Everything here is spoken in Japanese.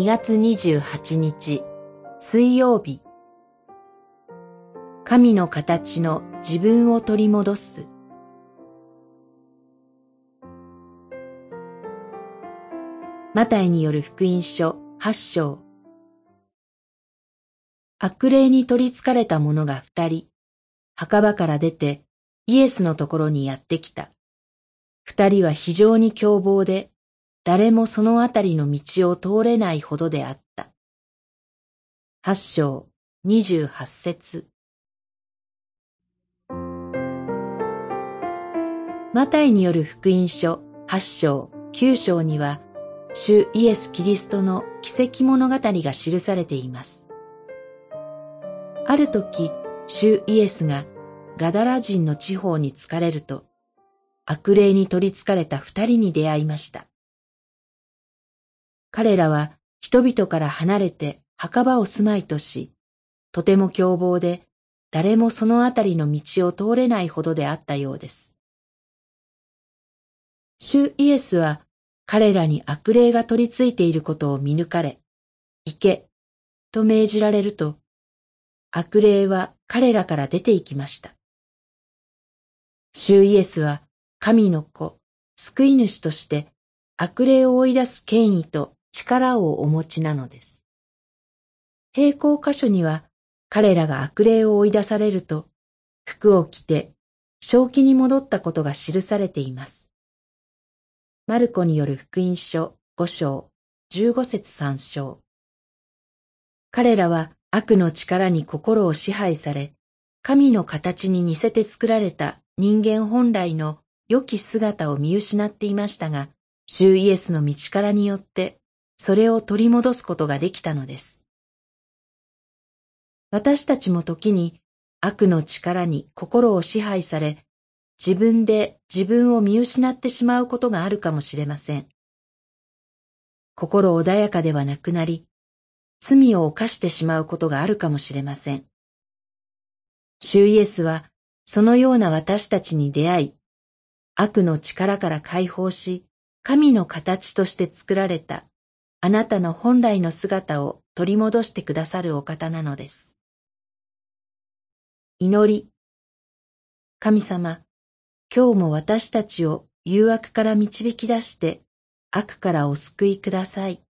2月28日水曜日。神の形の自分を取り戻す。マタイによる福音書8章。悪霊に取り憑かれた者が二人墓場から出てイエスのところにやってきた。二人は非常に凶暴で誰もそのあたりの道を通れないほどであった。八章二十八節マタイによる福音書八章九章には、主イエス・キリストの奇跡物語が記されています。ある時、主イエスがガダラ人の地方に疲れると、悪霊に取り憑かれた二人に出会いました。彼らは人々から離れて墓場を住まいとし、とても凶暴で誰もそのあたりの道を通れないほどであったようです。主イエスは彼らに悪霊が取り付いていることを見抜かれ、行け、と命じられると、悪霊は彼らから出て行きました。主イエスは神の子、救い主として悪霊を追い出す権威と力をお持ちなのです。平行箇所には彼らが悪霊を追い出されると、服を着て正気に戻ったことが記されています。マルコによる福音書五章十五節三章。彼らは悪の力に心を支配され、神の形に似せて作られた人間本来の良き姿を見失っていましたが、主イエスの道からによってそれを取り戻すことができたのです。私たちも時に悪の力に心を支配され、自分で自分を見失ってしまうことがあるかもしれません。心穏やかではなくなり、罪を犯してしまうことがあるかもしれません。主イエスはそのような私たちに出会い、悪の力から解放し、神の形として作られたあなたの本来の姿を取り戻してくださるお方なのです。祈り。神様、今日も私たちを誘惑から導き出して悪からお救いください。